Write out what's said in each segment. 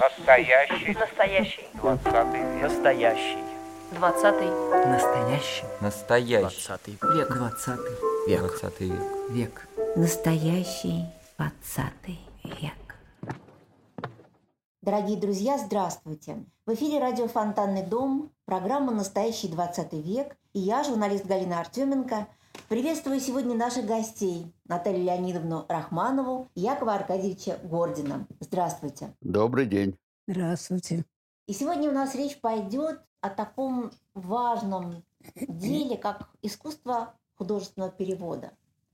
Настоящий. Настоящий. Двадцатый век. Настоящий. Двадцатый. Настоящий. Настоящий. Двадцатый век. Двадцатый Век. Двадцатый век. век. Настоящий двадцатый век. Дорогие друзья, здравствуйте! В эфире радио «Фонтанный дом», программа «Настоящий 20 век» и я, журналист Галина Артеменко, приветствую сегодня наших гостей Наталью Леонидовну Рахманову и Якова Аркадьевича Гордина. Здравствуйте! Добрый день. Здравствуйте. И сегодня у нас речь пойдет о таком важном деле, как искусство художественного перевода.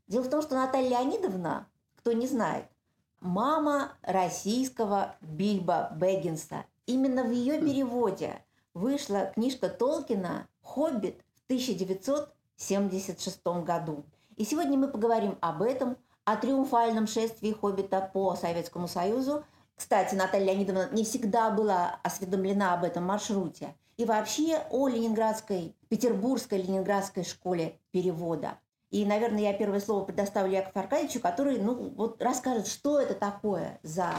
Дело в том, что Наталья Леонидовна, кто не знает, мама российского Бильбо Бэггинса. Именно в ее переводе вышла книжка Толкина «Хоббит» в 1976 году. И сегодня мы поговорим об этом, о триумфальном шествии «Хоббита» по Советскому Союзу. Кстати, Наталья Леонидовна не всегда была осведомлена об этом маршруте. И вообще о Ленинградской, Петербургской Ленинградской школе перевода. И, наверное, я первое слово предоставлю Якову Аркадьевичу, который ну, вот расскажет, что это такое за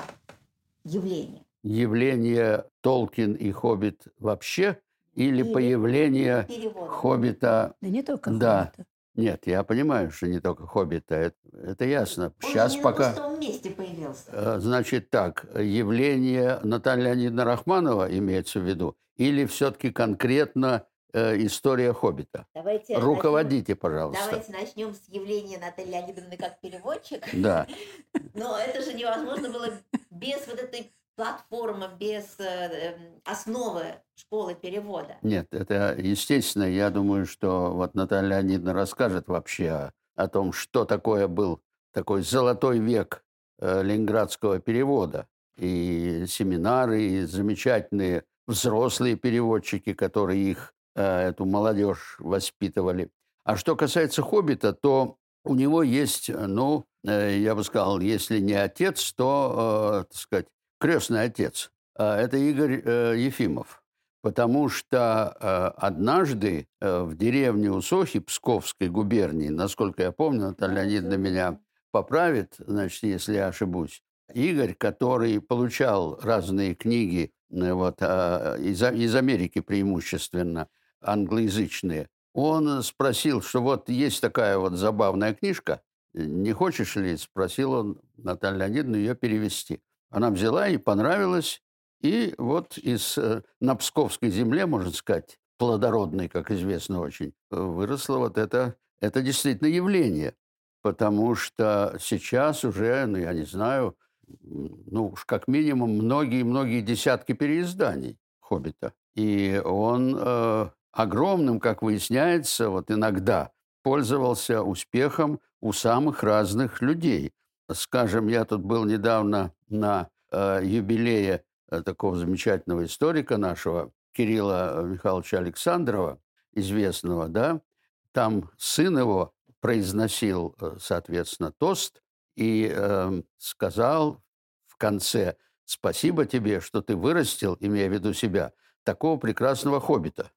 явление. Явление Толкин и Хоббит вообще или, Или появление Перевод. Хоббита? Да не только Да. Хоббита. Нет, я понимаю, что не только Хоббита, это, это ясно. Он Сейчас не пока... на месте появился. Э, Значит так, явление Натальи Леонидовны Рахманова имеется в виду, или все-таки конкретно э, история Хоббита? Давайте Руководите, начнем- пожалуйста. Давайте начнем с явления Натальи Леонидовны как переводчик. Да, Но это же невозможно было без вот этой платформы, без э, эм, основы школы перевода. нет, это естественно. Я думаю, что вот Наталья Леонидовна расскажет вообще о, о том, что такое был такой золотой век э, ленинградского перевода. И семинары, и замечательные взрослые переводчики, которые их, э, эту молодежь воспитывали. А что касается «Хоббита», то у него есть, ну, я бы сказал, если не отец, то, так сказать, крестный отец. А Это Игорь э, Ефимов. Потому что э, однажды э, в деревне Усохи Псковской губернии, насколько я помню, Наталья Леонидовна меня поправит, значит, если я ошибусь, Игорь, который получал разные книги вот, а, из, А- из Америки преимущественно, англоязычные, он спросил, что вот есть такая вот забавная книжка, не хочешь ли, спросил он Наталью Леонидовну ее перевести. Она взяла и понравилась, и вот из, э, на Псковской можно сказать, плодородной, как известно очень, выросло вот это, это действительно явление. Потому что сейчас уже, ну, я не знаю, ну, уж как минимум многие-многие десятки переизданий «Хоббита». И он э, огромным, как выясняется, вот иногда пользовался успехом у самых разных людей. Скажем, я тут был недавно на э, юбилее э, такого замечательного историка нашего, Кирилла Михайловича Александрова, известного, да, там сын его произносил, э, соответственно, тост и э, сказал в конце «Спасибо тебе, что ты вырастил, имея в виду себя, такого прекрасного хоббита».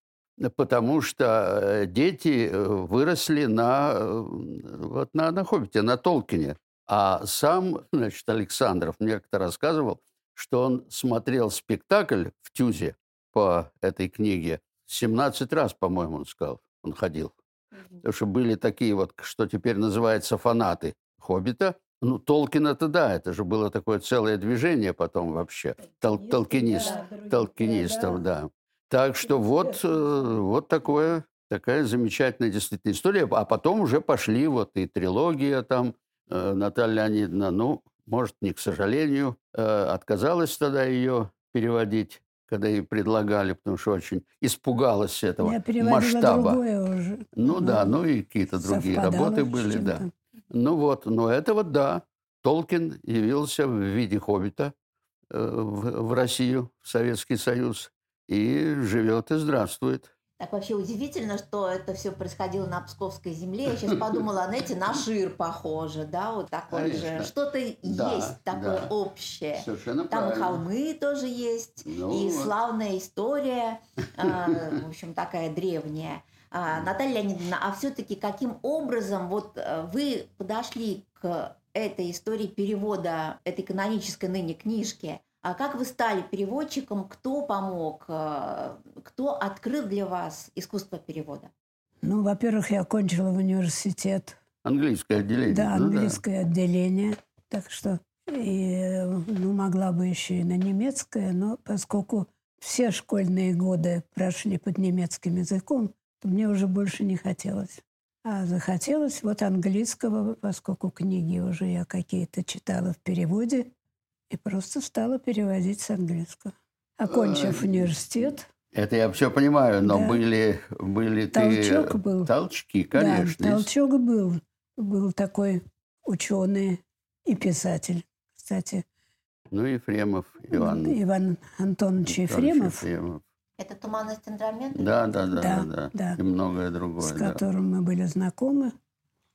Потому что э, дети э, выросли на, э, вот на, на «Хоббите», на Толкине. А сам, значит, Александров мне как-то рассказывал, что он смотрел спектакль в Тюзе по этой книге 17 раз, по-моему, он сказал, он ходил. Потому что были такие вот, что теперь называется фанаты «Хоббита». Ну, Толкин это да, это же было такое целое движение потом вообще. Тол толкинист, толкинистов, да. Так что вот, э, вот такое, такая замечательная действительно история. А потом уже пошли вот и трилогия там, Наталья Леонидовна, ну, может, не к сожалению, э, отказалась тогда ее переводить, когда ей предлагали, потому что очень испугалась этого Я масштаба. уже. Ну Мгм. да, ну и какие-то другие работы были, да. Ну вот, но это вот да. Толкин явился в виде хоббита э, в, в Россию, в Советский Союз, и живет и здравствует. Так вообще удивительно, что это все происходило на Псковской земле. Я сейчас подумала, знаете, на Шир похоже, да, вот Конечно. же. Что-то Да, есть такое да. общее. Совершенно Там и холмы тоже есть, Ну и вот. славная история, э, в общем, такая древняя. А, Наталья Леонидовна, а все-таки каким образом вот э, вы подошли к этой истории перевода этой канонической ныне книжки? А как вы стали переводчиком? Кто помог? Э, Кто открыл для вас искусство перевода? Ну, во-первых, я окончила в университет, Английское отделение. да, ну английское отделение, так что и, ну, могла бы еще и на немецкое, но поскольку все школьные годы прошли под немецким языком, то мне уже больше не хотелось. А захотелось вот английского, поскольку книги уже я какие-то читала в переводе, и просто стала переводить с английского. Окончив университет, Это я все понимаю, но Да. были, были Толчок ты... был. Толчки, конечно. Да, толчок был. Был такой ученый и писатель. Кстати, Ну, Ефремов, Иван. Иван Антонович Антонович Ефремов, Ефремов. Это «Туманность Андромеды»? Да, да, да, Да, да, да. И многое с другое. да. которым мы были знакомы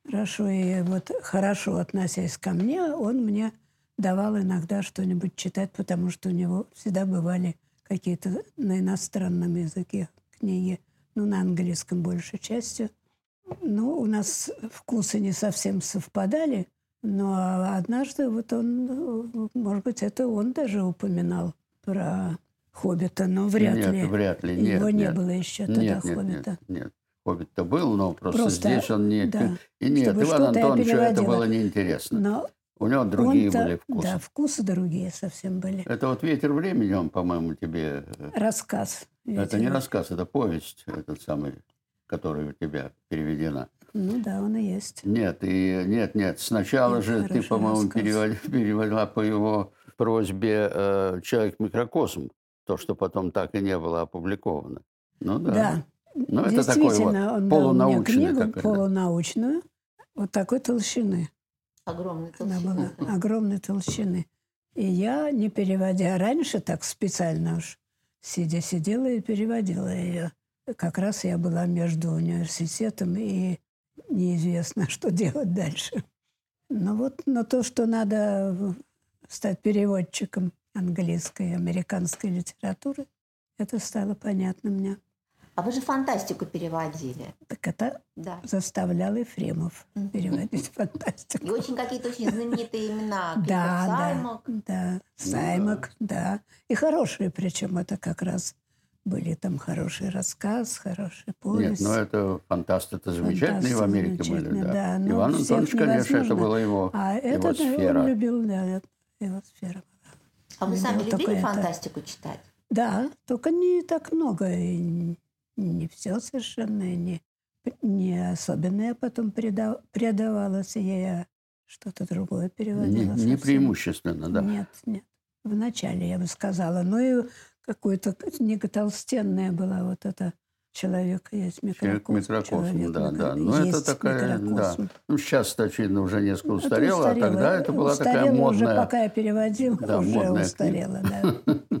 хорошо. И вот хорошо относясь ко мне, он мне давал иногда что-нибудь читать, потому что у него всегда бывали какие-то на иностранном языке книги, ну, на английском большей частью. Ну, у нас вкусы не совсем совпадали, но однажды вот он, может быть, это он даже упоминал про «Хоббита», но вряд нет, ли. вряд ли. Нет, Его не нет. было еще тогда нет, нет, «Хоббита». нет, нет. Хоббит-то был, но просто, Просто, здесь он не... да. И нет, Иван Антоновичу это было неинтересно. Но У него другие были вкусы. Да, вкусы другие совсем были. Это вот «Ветер времени», он, по-моему, тебе... э, Рассказ. Это ведь не рассказ, это повесть, этот самый, которая у тебя переведена. Ну да, он и есть. Нет, и нет, нет. Сначала Нет, же ты, по-моему, перевод- перевела по его просьбе э, «Человек-микрокосм», то, что потом так и не было опубликовано. Ну да. Да. Ну, это такой вот он дал мне полунаучный книгу такой, да. полунаучную, вот такой толщины. Огромный Она толщины. была огромной толщины. И я, не переводя, раньше так специально уж сидя сидела и переводила ее. Как раз я была между университетом и неизвестно, что делать дальше. Ну вот, но то, что надо стать переводчиком английской и американской литературы, это стало понятно мне. А вы же фантастику переводили. Так это Да. заставлял Ефремов переводить И фантастику. очень какие-то очень знаменитые имена. Да, Саймак. да, да, Саймак, да. И хорошие, причем это как раз были там хороший рассказ, хорошая Нет, повесть. ну это фантасты, это замечательные в Фантасты Америке были, да. да, Иван всех Антонович, конечно, это была его, а его это сфера. он любил, да, его сфера. А вы сами любили только это. фантастику читать? Да, только не так много, и не все совершенно, не, не особенно я потом преда- предавалась а что-то другое Не, переводила. не совсем. преимущественно, да. Нет, нет. Вначале я бы сказала. Ну и какое-то некотолстенная была вот эта человек есть Человек микрокосм. микрокосм, да, да. Ну, это такая, да. микрокосм. Ну, сейчас, очевидно, уже несколько Это устарело, а устарело. тогда это была такая Устарело уже, модная... пока я переводила, Да, уже модная устарела, да.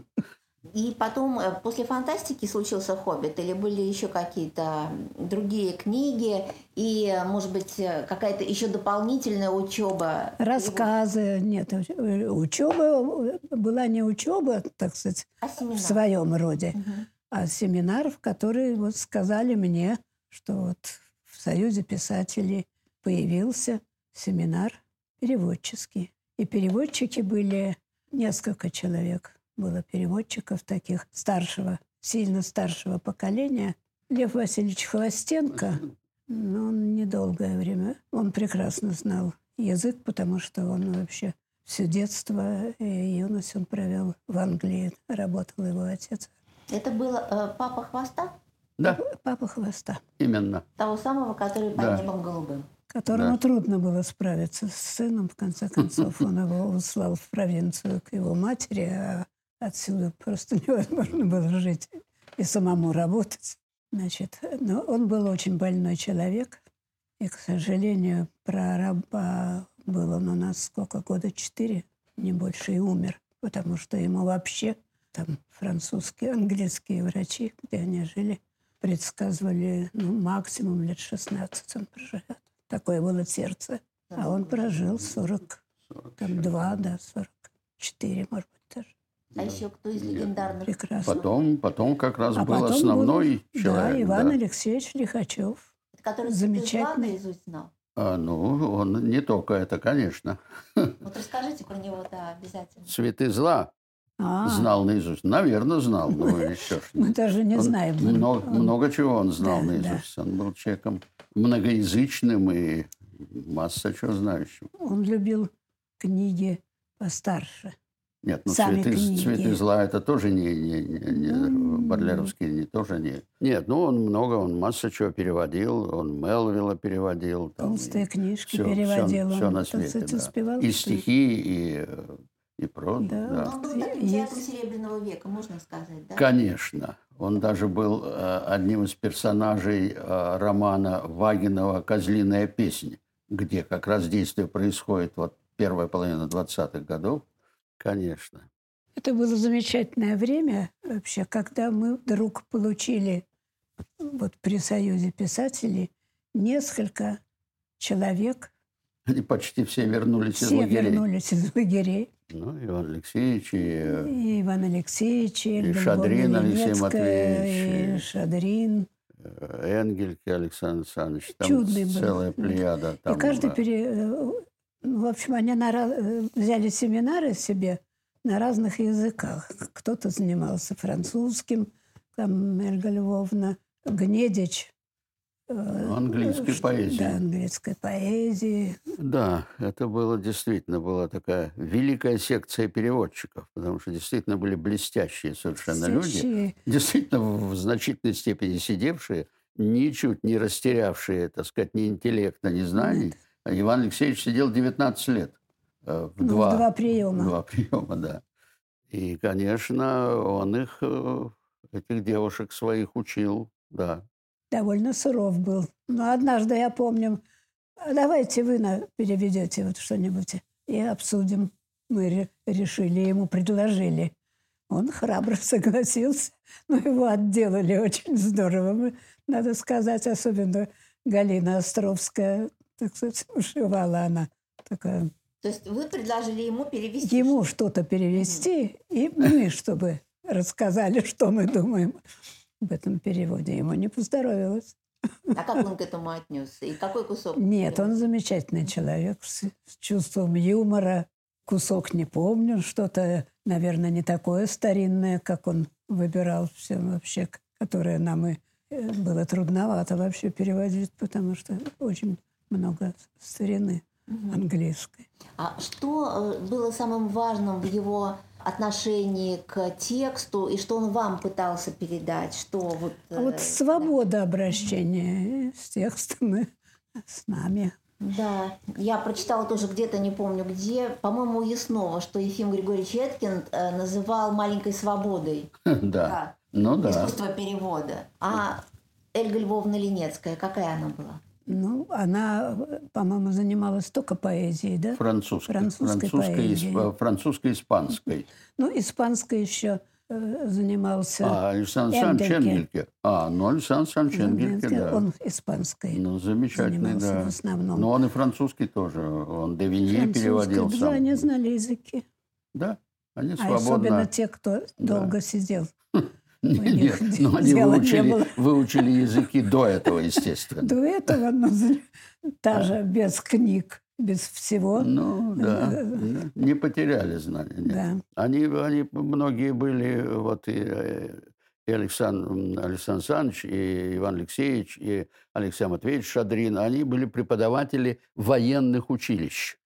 И потом, э, после фантастики случился «Хоббит» или были еще какие-то другие книги и, э, может быть, э, какая-то еще дополнительная учеба? Рассказы, нет, учеба была не учеба, так сказать, А в своем роде, Мгм. а семинар, в который вот сказали мне, что вот в Союзе писателей появился семинар переводческий. И переводчики были несколько человек. Было переводчиков таких старшего, сильно старшего поколения. Лев Васильевич Хвостенко, но он недолгое время, он прекрасно знал язык, потому что он вообще все детство и юность он провел в Англии, работал его отец. Это был э, «Папа хвоста», Да, Папа Хвоста, того именно. самого, который под Да. небом голубым. которому Да. трудно было справиться с сыном. В конце концов, он его услал в провинцию к его матери, а отсюда просто невозможно было жить и самому работать. Значит, но он был очень больной человек, и, к сожалению, прораб был он у нас сколько, года четыре, не больше, и умер, потому что ему вообще там французские, английские врачи, где они жили, предсказывали ну, максимум лет 16 он проживет. Такое было сердце. А он прожил 40, там, два, да, 44, может быть. А еще кто из легендарных? Прекрасно. Потом, потом как раз А был потом основной был, человек. Да, Иван да. Алексеевич Лихачев. Который Замечательный. Наизусть знал. А, ну, он не только это, конечно. Вот расскажите про него, да, обязательно. Цветы зла А, знал наизусть. Наверное, знал. Ну, еще мы даже не Он знаем. Много, Он- много чего он знал Да, наизусть. Он был человеком многоязычным и масса чего знающим. Он любил книги постарше. Нет, ну Сами цветы, книги. цветы зла это тоже не, не, не, не- Ну, Бодлеровские не тоже не. Нет, ну он много, он масса чего переводил, он Мелвилла переводил. там, Толстые книжки всё- переводил. он, всё на свете, да. успевал. И стихи, и, и прозу. Да. да. Он был Серебряного века, можно сказать, да? Конечно. Он даже был э, одним из персонажей э, романа Вагинова «Козлиная песня», где как раз действие происходит вот первая половина 20-х годов. Конечно. Это было замечательное время вообще, когда мы вдруг получили вот при Союзе писателей несколько человек, Они почти все вернулись из все лагерей. вернулись из лагерей. Ну, Иван Алексеевич и э, И Иван Алексеевич, и, Эльга Шадрин Алексей Матвеевич, и и- Шадрин. э, Энгельке Александр Александрович. Там Чудный был. целая плеяда. Там, и каждый, э, пере... ну, в общем, они на э, взяли семинары себе на разных языках. Кто-то занимался французским, там Эльга Львовна, Гнедич. э, Английской что- поэзии. Да, английской поэзии. Да, это было действительно была такая великая секция переводчиков, потому что действительно были блестящие совершенно люди, Встречи. действительно в значительной степени сидевшие, ничуть не растерявшие, так сказать, ни интеллекта, ни знаний. А Иван Алексеевич сидел 19 лет. э, В Ну, в два, два приема. Два приема, да. И, конечно, он их, э, этих девушек своих учил, да. Довольно суров был. Но однажды я помню, «А давайте вы на, переведете вот что-нибудь и обсудим. Мы ре- решили, ему предложили. Он храбро согласился, но его отделали очень здорово. Надо сказать, особенно Галина Островская, так сказать, ушивала она. Такая, То есть вы предложили ему перевести? ему что-то перевести, и мы, чтобы рассказали, что мы думаем об этом переводе. Ему не поздоровилось. А как он к этому отнесся? И какой кусок? Нет, он замечательный человек с, с чувством юмора. Кусок не помню, что-то, наверное, не такое старинное, как он выбирал все вообще, которое нам и э, было трудновато вообще переводить, потому что очень много старины английской. А что э, было самым важным в его отношении к тексту и что он вам пытался передать? Что вот, А э, вот свобода обращения с текстом и с нами. Да, я прочитала тоже где-то, не помню где, по-моему, у Яснова, что Ефим Григорьевич Эткин э, называл маленькой свободой Да. Ну да. искусство перевода. А Эльга Львовна Ленецкая, какая она была? Ну, она, по-моему, занималась только поэзией, да? Французской. Французской Французской, исп- французско-испанской. Ну, испанской еще э, занимался. А, Александр Александрович Энгельке. А, ну, Александр Александрович Энгельке, да. Он испанской. Ну, замечательный, да. в основном. Но он и французский тоже. Он Девинье Французской. переводил Да, сам. они знали языки. Да, они А свободно. особенно те, кто долго сидел. Нет, них нет, но они дела не выучили, выучили языки до этого, естественно. До этого, ну, за- даже без книг, без всего. Ну, да, не потеряли знания. Да. Они, они многие были, вот и, э, и Александр, Александр Александрович, и Иван Алексеевич, и Алексей Матвеевич Шадрин, они были преподаватели военных училищ.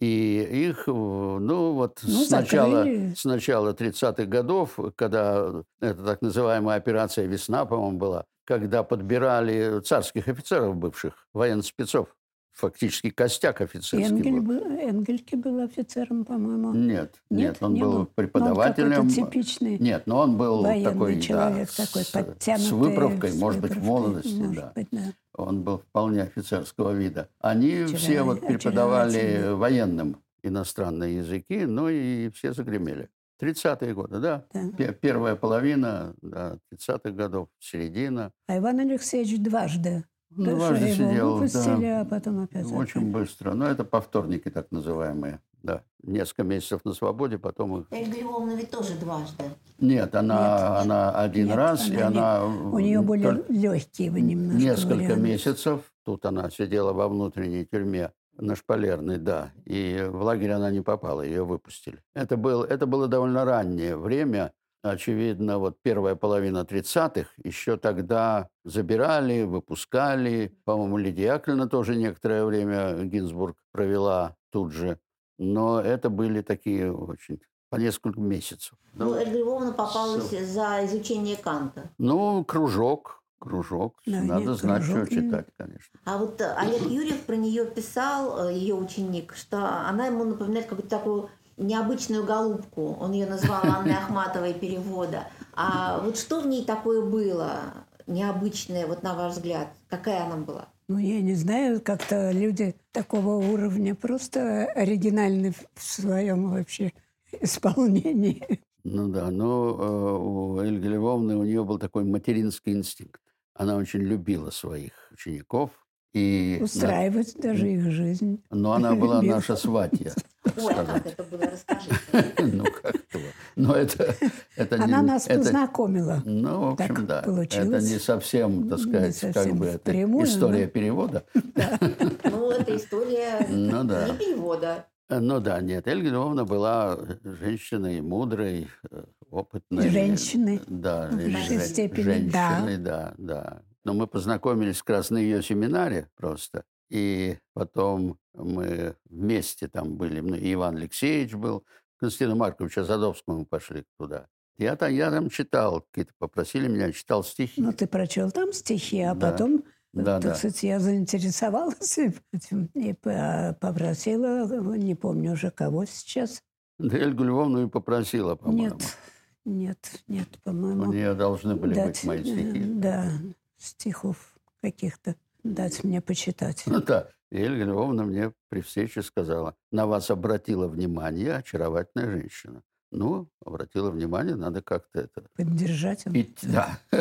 И их, э, ну вот Ну, с, начала, с начала 30-х годов, когда это так называемая операция «Весна», по-моему, была, когда подбирали царских офицеров бывших, военных спецов, фактически костяк офицерский Энгель был. был, Энгельке был офицером, по-моему. Нет, нет, он не был Ну, он преподавателем. какой-то типичный Нет, но он был военный такой, человек, да, такой с, подтянутый. с выправкой, с может быть, в выправкой, молодости, может да. быть, да. Он был вполне офицерского вида. Они Очаровательный, все вот преподавали очаровательный. военным иностранные языки, ну и все загремели. 30-е годы, да. Да. Пе- Первая половина, да, 30-х годов, середина. А Иван Алексеевич дважды. Ну, дважды его сидел, выпустили, да. а потом опять. Очень опять. быстро. Но это повторники так называемые. Да. Несколько месяцев на свободе, потом их... Ольга Львовна ведь тоже дважды. Нет, она, Нет. она один Нет, раз, и она не- она... У нее были только легкие немножко Несколько варианты. месяцев. Тут она сидела во внутренней тюрьме на Шпалерной, да. И в лагерь она не попала, ее выпустили. Это, был, это было довольно раннее время. Очевидно, вот первая половина 30-х, еще тогда забирали, выпускали. По-моему, Лидия Яковлевна тоже некоторое время Гинзбург провела тут же. Но это были такие очень по несколько месяцев. Ну, Ольга Львовна попалась Всё. за изучение Канта. Ну, кружок, кружок. Да, Надо нет, знать, кружок, что читать, конечно. А вот э, Олег Юрьев про нее писал, э, ее ученик, что она ему напоминает какую-то такую необычную голубку. Он ее назвал Анной Ахматовой перевода. А вот что в ней такое было необычное, вот на ваш взгляд? Какая она была? Ну, я не знаю, как-то люди такого уровня просто оригинальны в своем вообще исполнении. Ну да, но э, у Эльги Львовны у нее был такой материнский инстинкт. Она очень любила своих учеников. И, на- Устраивать даже их жизнь. но она была наша сватья, Ой, а как это было? Расскажите. Ну как то. Но это, это не- Она нас это- познакомила. Ну, в общем, Так да. Это получилось. не совсем, так Не сказать, как совсем бы это история но- перевода. Ну, это история Ну да. не перевода. Ну да, нет, Эльга Львовна была женщиной мудрой, э, опытной. Женщиной. Да, В жен- большей степени, да. женщиной, да, да. Но мы познакомились как раз на ее семинаре просто. И потом мы вместе там были. Ну, Иван Алексеевич был, Константину Марковичу Задовскому мы пошли туда. Я там, я там читал, какие-то попросили меня, читал стихи. Ну, ты прочел там стихи, а Да. потом, Да, так да. сказать, я заинтересовалась этим и по- попросила, не помню уже кого сейчас. Да Эльгу Львовну и попросила, по-моему. Нет, нет, нет, У по-моему. нее должны были дать, быть мои э, стихи. Да, стихов каких-то дать мне почитать. Ну да. И Эльга Львовна мне при встрече сказала, на вас обратила внимание очаровательная женщина. Ну, обратила внимание, надо как-то это... Поддержать. идти. Да.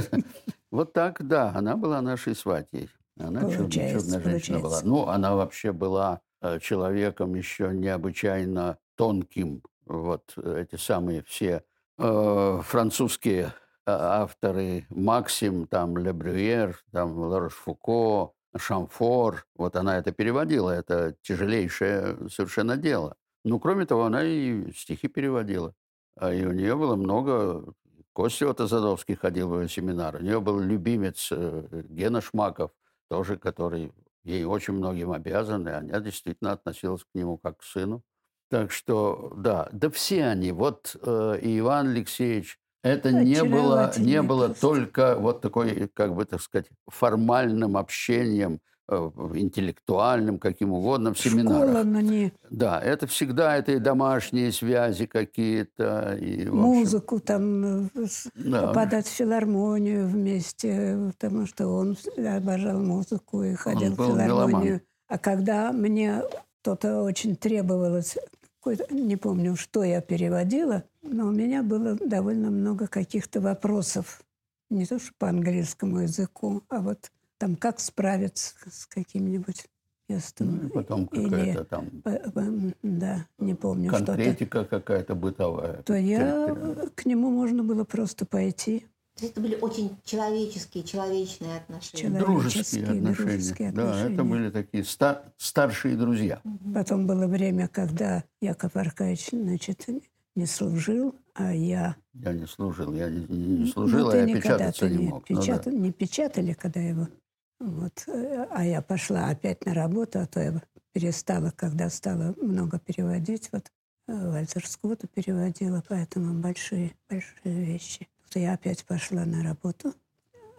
Вот так, да, она была нашей сватьей. Она чудная женщина была. Ну, она вообще была э, человеком еще необычайно тонким. Вот э, эти самые все э, французские авторы Максим, там Ле Брюер, там Ларош-Фуко, Шамфор. Вот она это переводила. Это тяжелейшее совершенно дело. Ну, кроме того, она и стихи переводила. А И у нее было много... Костя вот Задовский ходил в ее семинар. У нее был любимец э, Гена Шмаков, тоже который ей очень многим обязан, и она действительно относилась к нему как к сыну. Так что, да, да все они, вот э, и Иван Алексеевич, это не было, не было только вот такой, как бы так сказать, формальным общением, э, интеллектуальным, каким угодно, в семинарах. Школа, но не Да, это всегда это и домашние связи какие-то, и общем, музыку там э, да. попадать в филармонию вместе, потому что он обожал музыку и ходил в филармонию. меломан. А когда мне что-то очень требовалось, не помню, что я переводила, но у меня было довольно много каких-то вопросов. Не то, что по английскому языку, а вот там как справиться с каким-нибудь местом. Ну, и потом какая-то там да, не помню, что-то. конкретика какая-то бытовая. То я к нему можно было просто пойти. То есть это были очень человеческие, человечные отношения. Человек- Дружеские человеческие, отношения. дружеские Да, это отношения. были такие ста- старшие друзья. Потом было время, когда Яков Аркадьевич, значит, не служил, а я... Я не служил, я не, не Ну, служил, а ты я печататься ты не мог. Ну да. Не печатали, когда его... Вот. э, А я пошла опять на работу, а то я перестала, когда стала много переводить. Вот э, Вальтер Скотта переводила, поэтому большие, большие вещи. Вот я опять пошла на работу.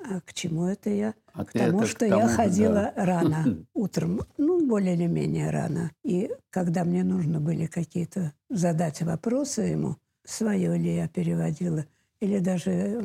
А к чему это я? А К тому, это к что тому я ходила да. рано утром, ну, более или менее рано. И когда мне нужно были какие-то задать вопросы ему, свое ли я переводила, или даже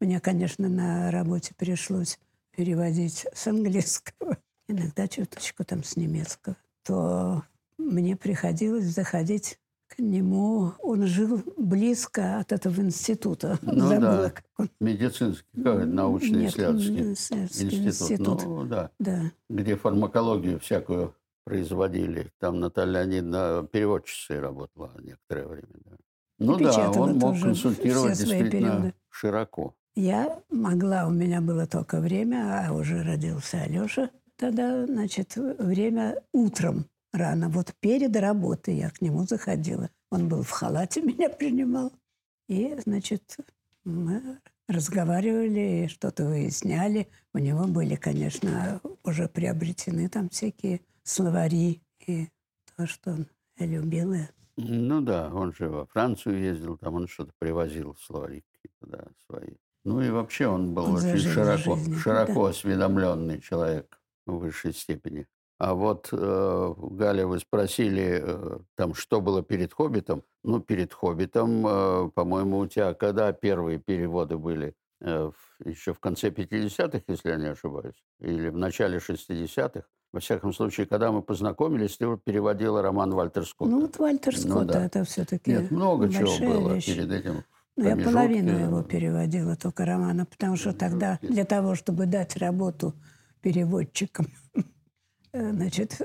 мне, конечно, на работе пришлось переводить с английского, иногда чуточку там с немецкого, то мне приходилось заходить к нему. Он жил близко от этого института. Ну Забыла, да. как он. Медицинский, как это, научный Нет, исследовательский исследовательский институт. институт. Ну да, Да. где фармакологию всякую производили. Там Наталья Леонидовна переводчицей работала некоторое время. Да. Ну да, он мог консультировать действительно периоды. широко. Я могла, у меня было только время, а уже родился Алеша. Тогда, значит, время утром рано, вот перед работой я к нему заходила. Он был в халате, меня принимал. И, значит, мы разговаривали, что-то выясняли. У него были, конечно, уже приобретены там всякие словари и то, что он любил. Ну да, он же во Францию ездил, там он что-то привозил, словари какие-то, да, свои. Ну и вообще он был Он очень широко, жизнь, широко осведомленный человек в высшей степени. А вот, э, Галя, вы спросили, э, там, что было перед «Хоббитом». Ну, перед «Хоббитом», э, по-моему, у тебя когда первые переводы были? Э, в- еще в конце 50-х, если я не ошибаюсь, или в начале 60-х. Во всяком случае, когда мы познакомились, ты переводила роман Вальтер Скотта. Ну, вот Вальтер Ну Скотт, да. это все-таки Нет, много чего было вещь. перед этим. Ну, я половину его переводила, только романа, потому что тогда для того, чтобы дать работу переводчикам, значит,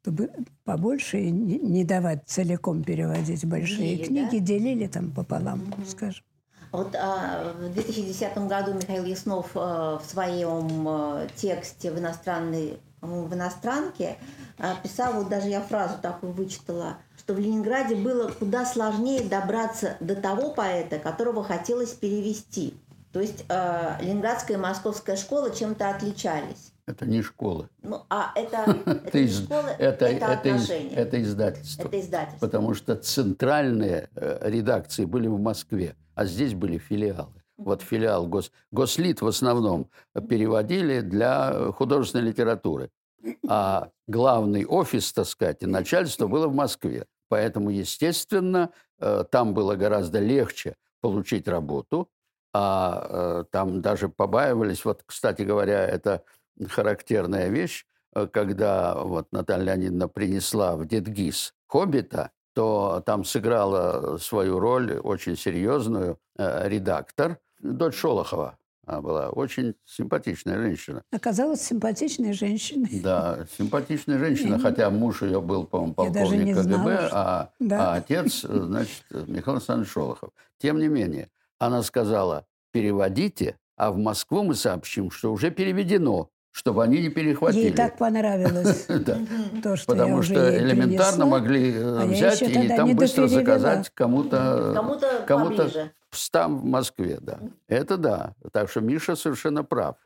чтобы побольше и не давать целиком переводить большие Делили, книги, делили там пополам, скажем. Вот а, в 2010 году Михаил Яснов э, в своем э, тексте в иностранной в иностранке а, писал, вот даже я фразу такую вычитала, что в Ленинграде было куда сложнее добраться до того поэта, которого хотелось перевести. То есть э, Ленинградская и Московская школа чем-то отличались. Это не школа. Ну, а это, это Это, не школа, это, это, это, отношения. это издательство. Это издательство. Потому что центральные э, редакции были в Москве, а здесь были филиалы. Вот филиал Гос... Гослит в основном переводили для художественной литературы. А главный офис, так сказать, и начальство было в Москве. Поэтому, естественно, э, там было гораздо легче получить работу, а э, там даже побаивались. Вот, кстати говоря, это характерная вещь, э, когда вот Наталья Леонидовна принесла в Дедгиз «Хоббита», то там сыграла свою роль очень серьезную э, редактор, дочь Шолохова. Она была очень симпатичная женщина. Оказалась симпатичной женщиной. Да, симпатичная женщина, хотя муж ее был, по-моему, полковник КГБ, знала, что- а, Да. а отец, э, значит, Михаил Александрович Шолохов. Тем не менее, она сказала, переводите, а в Москву мы сообщим, что уже переведено, чтобы они не перехватили. Ей так понравилось то, что я Потому что элементарно могли э, а взять и там быстро заказать кому-то Кому-то там в Москве, да. Это да. Так что Миша совершенно прав.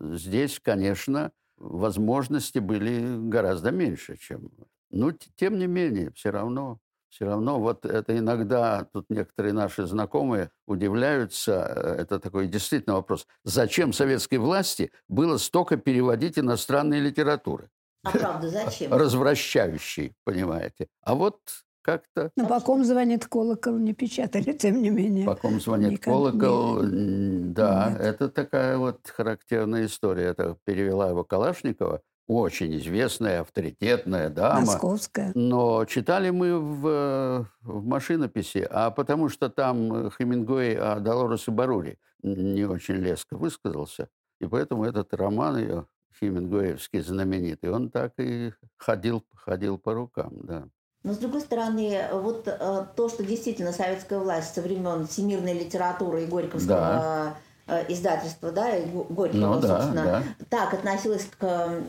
Здесь, конечно, возможности были гораздо меньше, чем... Ну, т- тем не менее, все равно, все равно вот это иногда, тут некоторые наши знакомые удивляются, э, это такой действительно вопрос, зачем советской власти было столько переводить иностранные литературы? А правда, зачем? Развращающие, понимаете. А вот как-то Но по ком звонит колокол, не печатали, тем не менее. По ком звонит Никак колокол, не- да, Нет. это такая вот характерная история. Это перевела его Калашникова, очень известная, авторитетная дама. Московская. Но читали мы в, э, в машинописи, а потому что там Хемингуэй о Долорес и Барури не очень леско высказался. И поэтому этот роман ее, Хемингуэевский знаменитый, он так и ходил, ходил по рукам, да. Но с другой стороны, вот э, то, что действительно советская власть со времен всемирной литературы и Горьковского э, издательства, да, и Го- Горького, Ну да, собственно, да. так относилась к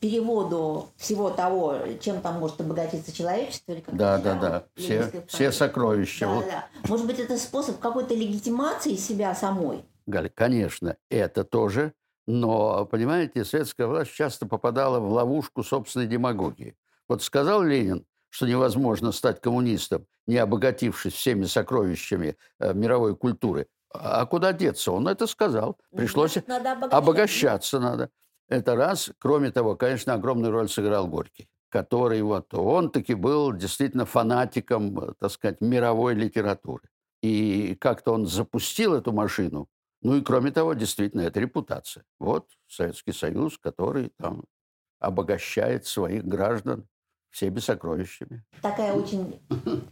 переводу всего того, чем там может обогатиться человечество. Или как Да, да, да. Или Все, все сокровища. Да, Вот да. Может быть, это способ какой-то легитимации себя самой. Галя, конечно, это тоже, но, понимаете, советская власть часто попадала в ловушку собственной демагогии. Вот сказал Ленин, что невозможно стать коммунистом, не обогатившись всеми сокровищами э, мировой культуры. А куда деться? Он это сказал. Пришлось надо обогащаться. обогащаться надо. Это раз. Кроме того, конечно, огромную роль сыграл Горький, который вот, он таки был действительно фанатиком, так сказать, мировой литературы. И как-то он запустил эту машину. Ну и кроме того, действительно, это репутация. Вот Советский Союз, который там обогащает своих граждан всеми сокровищами. Такая очень,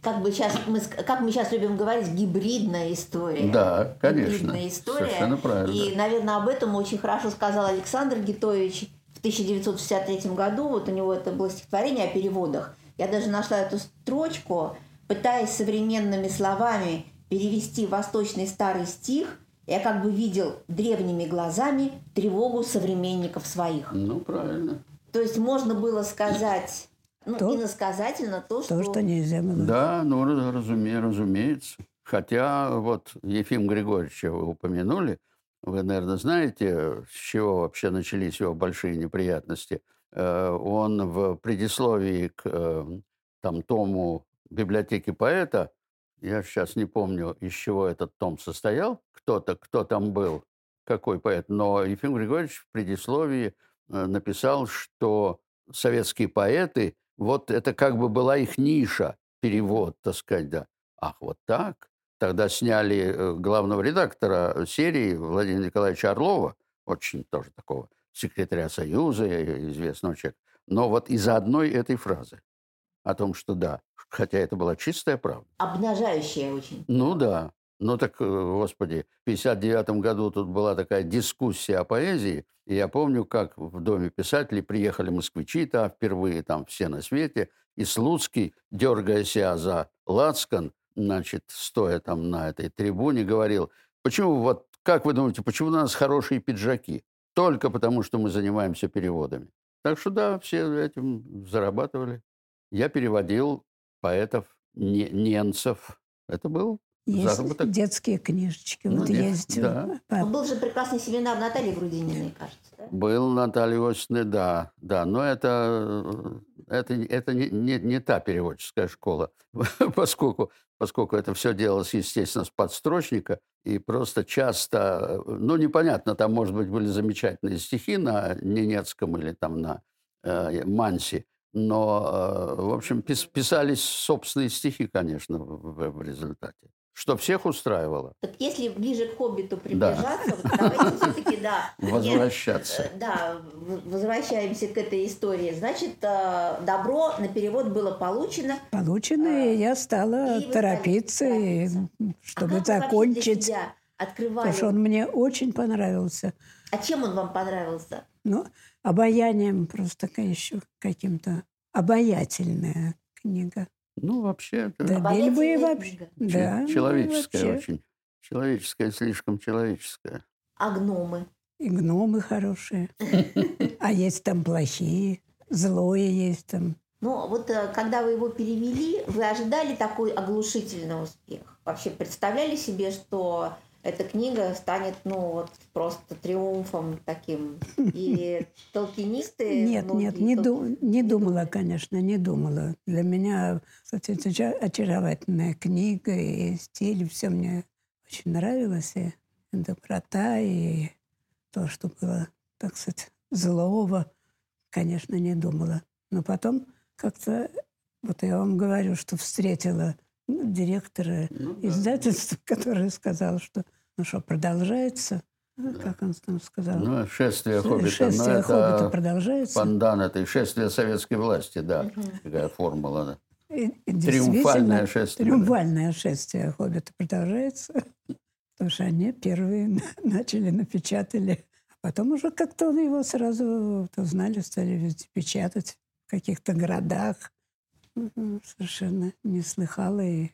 как бы сейчас мы, как мы сейчас любим говорить, гибридная история. Да, конечно. Гибридная история. Совершенно правильно. И, наверное, об этом очень хорошо сказал Александр Гитович в 1963 году, вот у него это было стихотворение о переводах. Я даже нашла эту строчку, пытаясь современными словами перевести восточный старый стих, я как бы видел древними глазами тревогу современников своих. Ну, правильно. То есть можно было сказать, ну, То- иносказательно то, что... То, что нельзя было. Да, ну, раз- разуме- разумеется. Хотя вот Ефим Григорьевича вы упомянули, вы, наверное, знаете, с чего вообще начались его большие неприятности. Э, Он в предисловии к э, там, тому библиотеки поэта, я сейчас не помню, из чего этот том состоял, кто-то, кто там был, какой поэт, но Ефим Григорьевич в предисловии э, написал, что советские поэты, вот это как бы была их ниша, перевод, так сказать, да. Ах, вот так? Тогда сняли э, главного редактора серии Владимира Николаевича Орлова, очень тоже такого секретаря Союза, э, известного человека. Но вот из-за одной этой фразы о том, что да, хотя это была чистая правда. Обнажающее очень. Ну да. Ну так, э, господи, в 59 году тут была такая дискуссия о поэзии, и я помню, как в Доме писателей приехали москвичи-то впервые, там все на свете, и Слуцкий, дергая себя за лацкан, значит, стоя там на этой трибуне, говорил, почему, вот, как вы думаете, почему у нас хорошие пиджаки? Только потому, что мы занимаемся переводами. Так что да, все этим зарабатывали. Я переводил поэтов, не- немцев. Это был Есть заработок. детские книжечки. Ну, вот дет- есть. да. Был же прекрасный семинар Натальи Грудининой, кажется, да? Был Наталья Иосифовна, да, да, но это, э, это, это не, не, не та переводческая школа, поскольку, поскольку это все делалось, естественно, с подстрочника, и просто часто, э, ну, непонятно, там, может быть, были замечательные стихи на Ненецком или там на э, Манси, но, э, в общем, пис- писались собственные стихи, конечно, в, в результате, что всех устраивало. Так если ближе к «Хоббиту» приближаться, вот давайте все-таки, да. нет, Возвращаться. э, Да, возвращаемся к этой истории. Значит, э, добро на перевод было получено. Получено, и я стала И торопиться, стали и, торопиться. чтобы а закончить. себя открывали? Потому что он мне очень понравился. А чем он вам понравился? Ну, обаянием просто еще каким-то обаятельная книга. Ну, вообще, это Да, Обаятельная бельбы вообще. Да, Че- ну, человеческое вообще. очень. Человеческое, слишком человеческое. А гномы? И гномы хорошие. А есть там плохие, злое есть там. Ну, вот э, когда вы его перевели, вы ожидали такой оглушительный успех? Вообще представляли себе, что эта книга станет, ну, вот просто триумфом таким? И толкинисты... Нет, нет, не, тол- ду- не думала, конечно, не думала. Для меня, это оча- очаровательная книга, и стиль, все мне очень нравилось. И доброта, и то, что было, так сказать, злого, конечно, не думала. Но потом как-то, вот я вам говорю, что встретила ну, директора Ну, да. издательства, который сказал, что, ну что, продолжается, Ну, как он там сказал. Ну, шествие Хоббита. Шествие ну, Хоббита это продолжается. пандан этой шествие советской власти, да. Такая формула. да. И- и Триумфальное шествие. да. Триумфальное шествие Хоббита продолжается. Потому что они первые начали, напечатали. А потом уже как-то его сразу узнали, стали везде печатать в каких-то городах. Совершенно не слыхала и,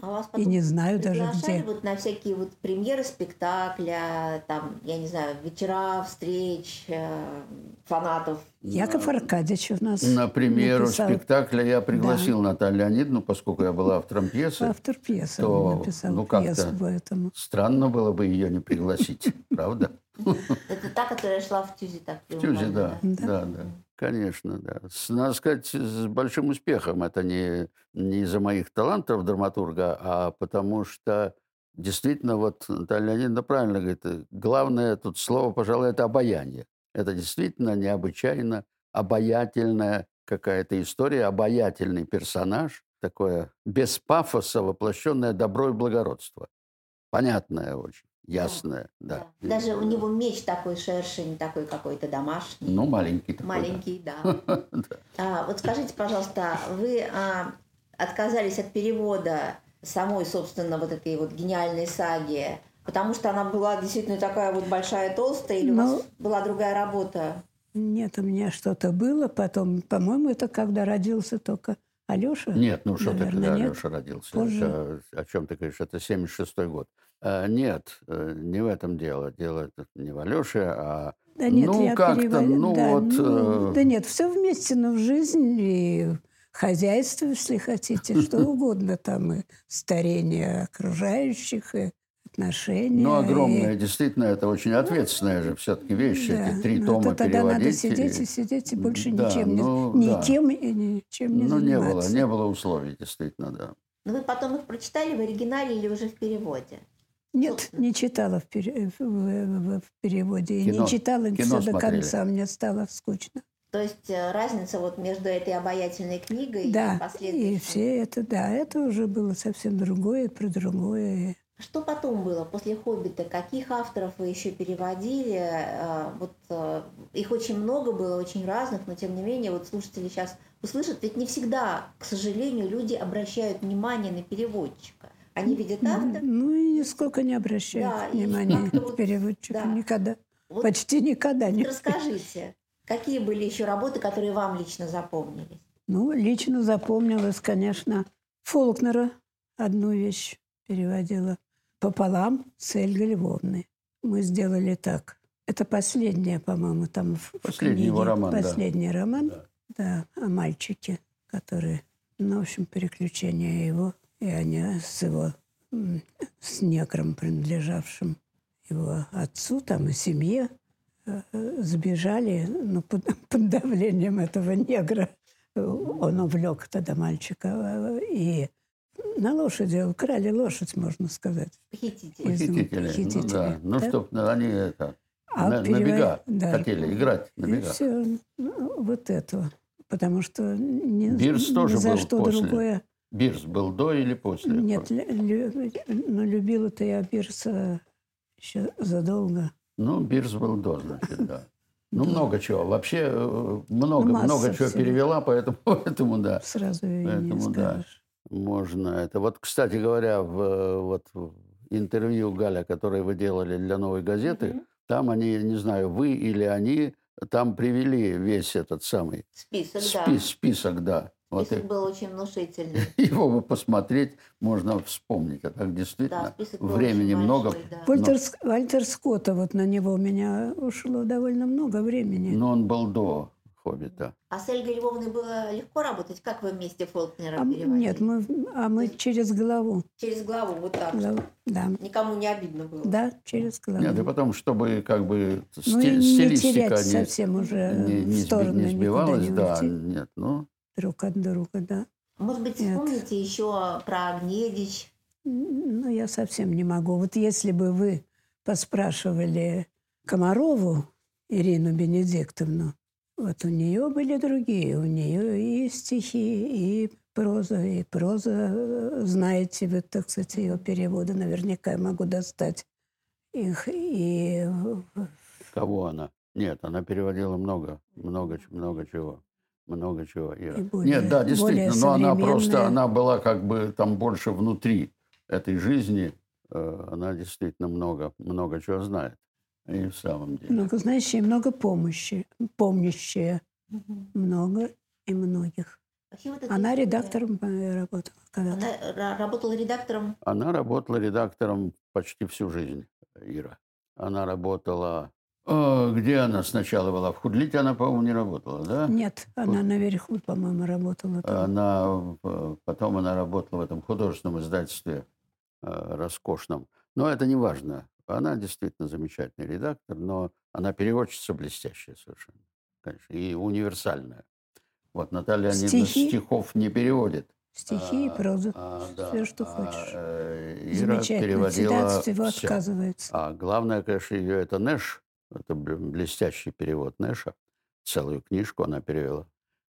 А вас и не знаю даже приглашали где. вот на всякие вот премьеры спектакля, там, я не знаю, вечера встреч э, фанатов. Яков Аркадьевич у нас На премьеру написал. спектакля я пригласил Наталью Леонидовну, поскольку я была автором пьесы. Автор пьесы то, он написал ну, пьесу по этому. Странно было бы ее не пригласить, правда? Это та, которая шла в Тюзе так В Тюзе, да. Да. Да. Конечно, да. С- Надо сказать, с большим успехом. Это не, не из-за моих талантов драматурга, а потому что действительно, вот Наталья Леонидовна правильно говорит, главное тут слово, пожалуй, это обаяние. Это действительно необычайно обаятельная какая-то история, обаятельный персонаж, такое без пафоса воплощенное добро и благородство. Понятное очень, ясное, да. Да. Даже у него меч такой шершень, такой какой-то домашний. Ну, маленький такой. да. Маленький, да. А, вот скажите, пожалуйста, вы а, отказались от перевода самой, собственно, вот этой вот гениальной саги, потому что она была действительно такая вот большая, толстая, или у Ну, вас была другая работа? Нет, у меня что-то было потом. По-моему, это когда родился только Алеша. Нет, ну что ты, когда нет. Алеша родился? Позже. Это, о чем ты говоришь? Это 76-й год. А, нет, э, не в этом дело. Дело это не в Алеше, а... Да нет, ну, я как-то, перево- ну, да, вот... ну, э, да нет, все вместе, но в жизнь и хозяйство, если хотите, что угодно там, и старение окружающих, и отношения. Ну, огромное, и- действительно, это очень ответственная же все-таки вещь, Да, эти три ну, тома это тогда надо переводить. сидеть и и- сидеть, и больше Да, ничем, не- ну, ни да. тем и ничем не Ну, не было, заниматься. не было условий, действительно, да. Но вы потом их прочитали в оригинале или уже в переводе? Нет, не читала в, пере- в- в- в переводе. И Кино- не читала кино все до смотрели. конца. Мне стало скучно. То есть э, разница вот между этой обаятельной книгой и Да, и последующей. все это, да, это уже было совсем другое, про другое. Что потом было после «Хоббита»? Каких авторов вы еще переводили? Э, Вот э, их очень много было, очень разных, но тем не менее, вот слушатели сейчас услышат, ведь не всегда, к сожалению, люди обращают внимание на переводчика. Они видят автора, Ну и нисколько не обращают Да, внимания вот, переводчику. да. Никогда. Вот Почти никогда не. расскажите, какие были еще работы, которые вам лично запомнились? Ну, лично запомнилось, конечно, Фолкнера одну вещь переводила пополам с Эльгой Львовной. Мы сделали так. Это последняя, по-моему, там Последний его роман, да. Последний роман, да. о мальчике, который, ну, в общем, приключения его, и они с его, с негром, принадлежавшим его отцу, там, и семье, э, сбежали ну, под, под давлением этого негра. Он увлек тогда мальчика. э, И на лошади украли лошадь, можно сказать. Похитители. Похитители. Ну, похитители, да. Ну, да? чтоб они это, А на, перево- на бега да. хотели играть на И бегах. все, вот это. Потому что ни, Бирс ни за был что после. другое. Бирс был до или после? Нет, лю- ну, любила-то я Бирса еще задолго. Ну, Бирс был до, значит, да. Ну, много чего. Вообще, э, много, Ну, много чего всего. перевела, поэтому, поэтому да. Сразу и не Поэтому да. скажешь. Можно это. Вот, кстати говоря, в, вот, в интервью Галя, которое вы делали для «Новой газеты», Мгм. там они, не знаю, вы или они, там привели весь этот самый Список, спис- да. список, да. Вот Список и- был очень внушительный. его бы посмотреть, можно вспомнить. А так Да, действительно был времени много. большой, да. Вальтер, С- Вальтер Скотта, вот на него у меня ушло довольно много времени. Но он был до «Хоббита». А с Эльгой Львовной было легко работать? Как вы вместе Фолкнера А, переводили? нет, мы, а мы через голову. Через главу, вот так. Главу, Да, Никому не обидно было. да, через голову. Нет, и потом, чтобы как бы ну и стиль- не стилистика терять не, совсем уже не, не в не никуда сбивалась, не да, уйти нет, ну, друг от друга, да. Может быть, вспомните еще про Огнедич. Ну, я совсем не могу. Вот если бы вы поспрашивали Комарову Ирину Бенедиктовну, вот у нее были другие. У нее и стихи, и проза, и проза. э, Знаете вы, так сказать, ее переводы. Наверняка я могу достать их. И кого она? Нет, она переводила много, много, много чего. Много чего, Ира. И более- Нет, да, действительно, более но она просто, она была как бы там больше внутри этой жизни. э, Она действительно много, много чего знает. И в самом деле. много знающие, много помощи, помнящие. Много и многих. Вообще вот эта Она редактором э, работала когда-то. Она ра- работала редактором. Она работала редактором почти всю жизнь, Ира. Она работала... Э, Где она сначала была? В Худлите она, по-моему, не работала, да? Нет, она наверху, по-моему, работала. там. Она, э, потом она работала в этом художественном издательстве э, роскошном. Но это не важно. Она действительно замечательный редактор, но она переводчица блестящая совершенно, конечно, и универсальная. Вот Наталья Леонидовна стихов не переводит. Стихи и А, прозу. а, да, Все, что а, хочешь. э, Ира Замечательно. переводила Всегда от всего всё. отказывается. А главное, конечно, ее это Нэш. Это бл- блестящий перевод Нэша. Целую книжку она перевела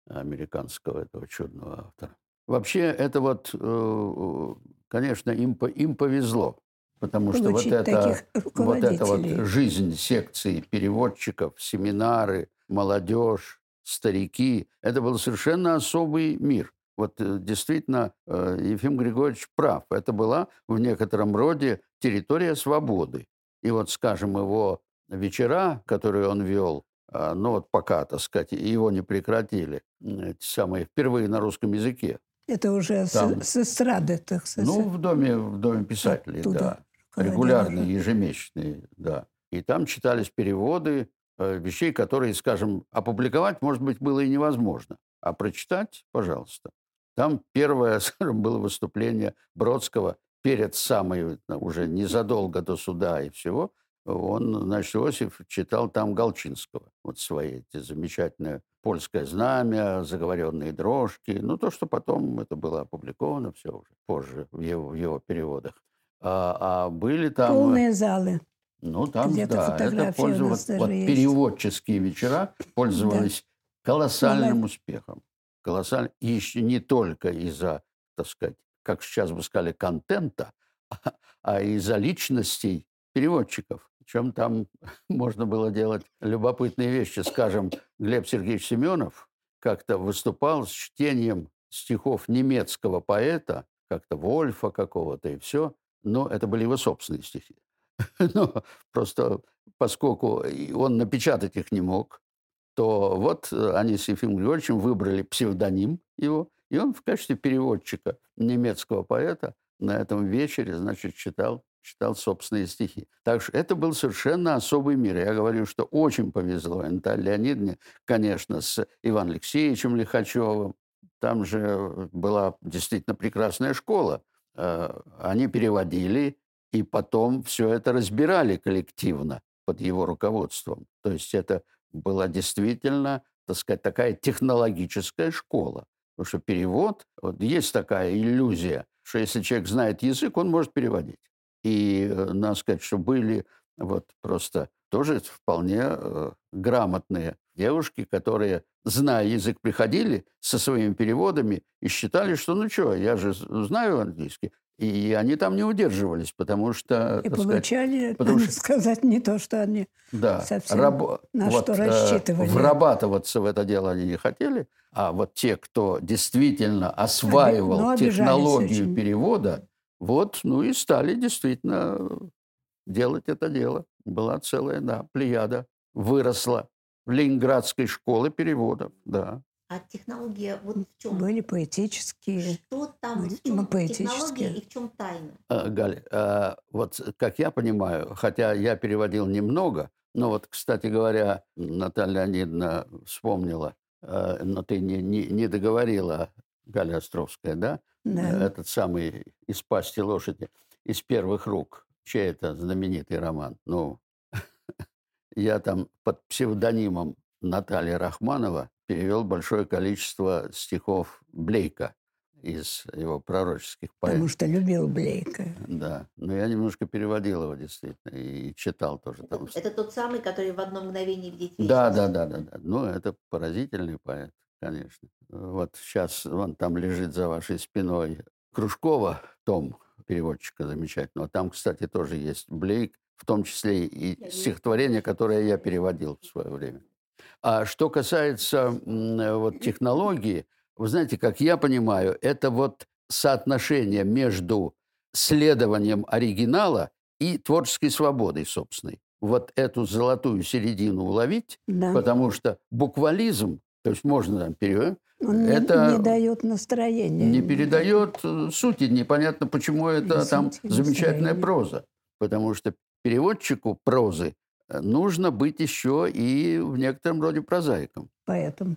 американского этого чудного автора. Вообще, это вот, э, конечно, им, им повезло. Потому что вот это, вот эта вот жизнь секций переводчиков, семинары, молодежь, старики, это был совершенно особый мир. Вот э, действительно, э, Ефим Григорьевич прав. Это была в некотором роде территория свободы. И вот, скажем, его вечера, которые он вел а, ну вот пока, так сказать, его не прекратили, эти самые, впервые на русском языке. Это уже Там- с, с эстрады, так сказать. Ну, в доме, в доме писателей, Оттуда да. Регулярные, ежемесячные, да. И там читались переводы э, вещей, которые, скажем, опубликовать, может быть, было и невозможно. А прочитать, пожалуйста. Там первое, скажем, было выступление Бродского перед самой, уже незадолго до суда и всего. Он, значит, Иосиф читал там Галчинского. Вот свои эти замечательные «Польское знамя», «Заговоренные дрожки». Ну, то, что потом это было опубликовано все уже позже в его, в его переводах. А, а были там... Полные залы. ну, там, да, это пользовалось, вот есть. переводческие вечера пользовались колоссальным Бывает. успехом. Колоссальным. И еще не только из-за, так сказать, как сейчас бы сказали, контента, а из-за личностей переводчиков. Причем там можно было делать любопытные вещи. Скажем, Глеб Сергеевич Семенов как-то выступал с чтением стихов немецкого поэта, как-то Вольфа какого-то и все. Но это были его собственные стихи. Но просто поскольку он напечатать их не мог, то вот они с Ефимом Григорьевичем выбрали псевдоним его, и он в качестве переводчика немецкого поэта на этом вечере, значит, читал, читал собственные стихи. Так что это был совершенно особый мир. Я говорю, что очень повезло Наталье Леонидовне, конечно, с Иваном Алексеевичем Лихачевым. Там же была действительно прекрасная школа. Э, Они переводили, и потом все это разбирали коллективно под его руководством. То есть это была действительно, так сказать, такая технологическая школа. Потому что перевод, вот есть такая иллюзия, что если человек знает язык, он может переводить. И э, надо сказать, что были вот просто тоже вполне э, грамотные девушки, которые, зная язык, приходили со своими переводами и считали, что ну что, я же знаю английский. И они там не удерживались, потому что, И так сказать, получали, потому что- сказать, не то, что они... да, совсем рабо- на вот, что э, рассчитывали. врабатываться в это дело они не хотели, а вот те, кто действительно осваивал ну, обижались технологию очень. перевода, вот, ну и стали действительно делать это дело. Была целая, да, плеяда, выросла в Ленинградской школе переводов, да. А технология вот в чем? Были поэтические. Что там, были, в чем технология поэтические. и в чем тайна? А, Галя, а, вот как я понимаю, хотя я переводил немного, но вот, кстати говоря, Наталья Леонидовна вспомнила, а, но ты не, не, не договорила, Галя Островская, да? Да. Этот самый «Из пасти лошади», из первых рук. Чей это знаменитый роман? Ну, я там под псевдонимом Наталья Рахманова перевел большое количество стихов Блейка из его пророческих поэм. Потому что любил Блейка. Да, но я немножко переводил его действительно и читал тоже там. Это тот самый, который в одно мгновение видеть Да, вечность? да, да, да, да. Ну, это поразительный поэт, конечно. Вот сейчас он там лежит за вашей спиной Кружкова, том переводчика замечательного. Там, кстати, тоже есть Блейк, в том числе и стихотворение, которое я переводил в свое время. А что касается м, вот, технологии, вы знаете, как я понимаю, это вот соотношение между следованием оригинала и творческой свободой собственной. Вот эту золотую середину уловить, Да. потому что буквализм, то есть можно там Он не- это не, дает настроения. не передает э, сути. Непонятно, почему это И там замечательная настроения. проза. Потому что переводчику прозы э, нужно быть еще и в некотором роде прозаиком. Поэтому.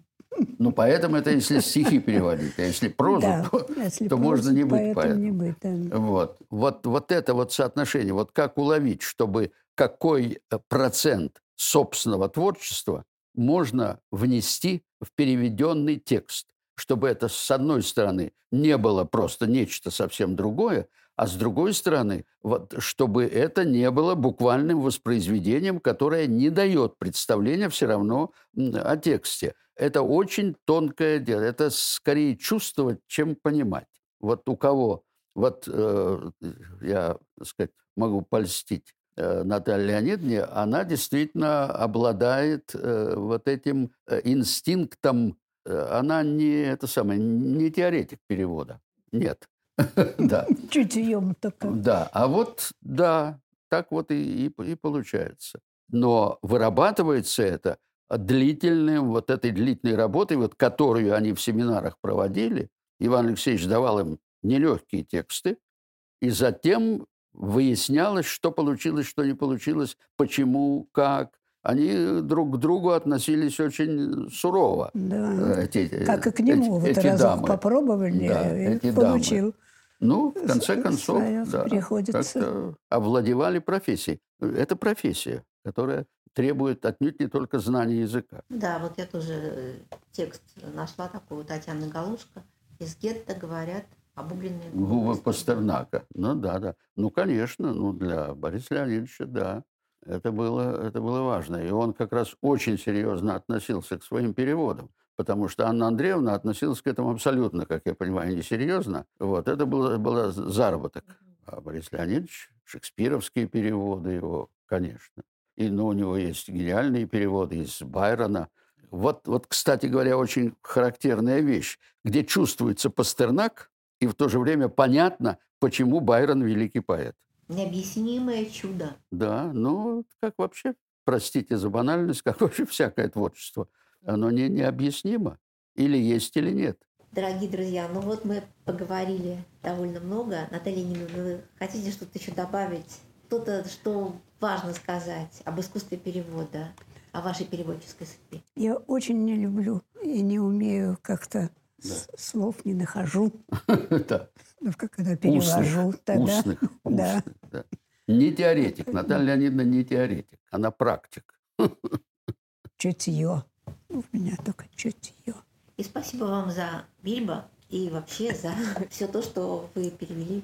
Ну, поэтому это если стихи переводить, а если прозу, да, то, если то проза, можно не быть поэтом. не быть. да. Вот. Вот, вот это вот соотношение, вот как уловить, чтобы какой э, процент собственного творчества можно внести в переведенный текст, чтобы это, с одной стороны, не было просто нечто совсем другое, а с другой стороны, вот, чтобы это не было буквальным воспроизведением, которое не дает представления все равно о тексте. Это очень тонкое дело. Это скорее чувствовать, чем понимать. Вот у кого вот э, я, так сказать, могу польстить э, Наталье Леонидовне, она действительно обладает э, вот этим э, инстинктом. Она не это самое, не теоретик перевода. Нет. Да. Чутьем только. Да, а вот, да, так вот и, и, и получается. Но вырабатывается это длительным, вот этой длительной работой, вот, которую они в семинарах проводили. Иван Алексеевич давал им нелегкие тексты, и затем выяснялось, что получилось, что не получилось, почему, как. Они друг к другу относились очень сурово. Да. Эти, Как и к нему. эти- вот эти разок дамы. попробовали Да, и эти дамы. получил. Ну, в конце С- концов, своё да, приходится. как-то овладевали профессией. Это профессия, которая требует отнюдь не только знания языка. Да, вот я тоже э, текст нашла такой у Татьяны Галушко. Из гетто говорят обугленные Губы Пастернака. Пастернака. Ну да, да. Ну, конечно, ну для Бориса Леонидовича, да. Это было, это было важно. И он как раз очень серьезно относился к своим переводам. Потому что Анна Андреевна относилась к этому абсолютно, как я понимаю, несерьезно. Вот, это было, было заработок. А Борис Леонидович, шекспировские переводы его, конечно. И ну, у него есть гениальные переводы из Байрона. Вот, вот, кстати говоря, очень характерная вещь, где чувствуется Пастернак, и в то же время понятно, почему Байрон великий поэт. Необъяснимое чудо. Да, ну, как вообще, простите за банальность, как вообще всякое творчество, оно не, необъяснимо. Или есть, или нет. Дорогие друзья, ну вот мы поговорили довольно много. Наталья Нина, вы хотите что-то еще добавить? Что-то, что важно сказать об искусстве перевода, о вашей переводческой судьбе? Я очень не люблю и не умею как-то с- слов не нахожу. Да. Ну, как когда перевожу, Устных, тогда. устных, да. устных, да. Не теоретик. Наталья Леонидовна не теоретик. Она практик. Чутье. У меня только чутье. И спасибо вам за Бильбо и вообще за все то, что вы перевели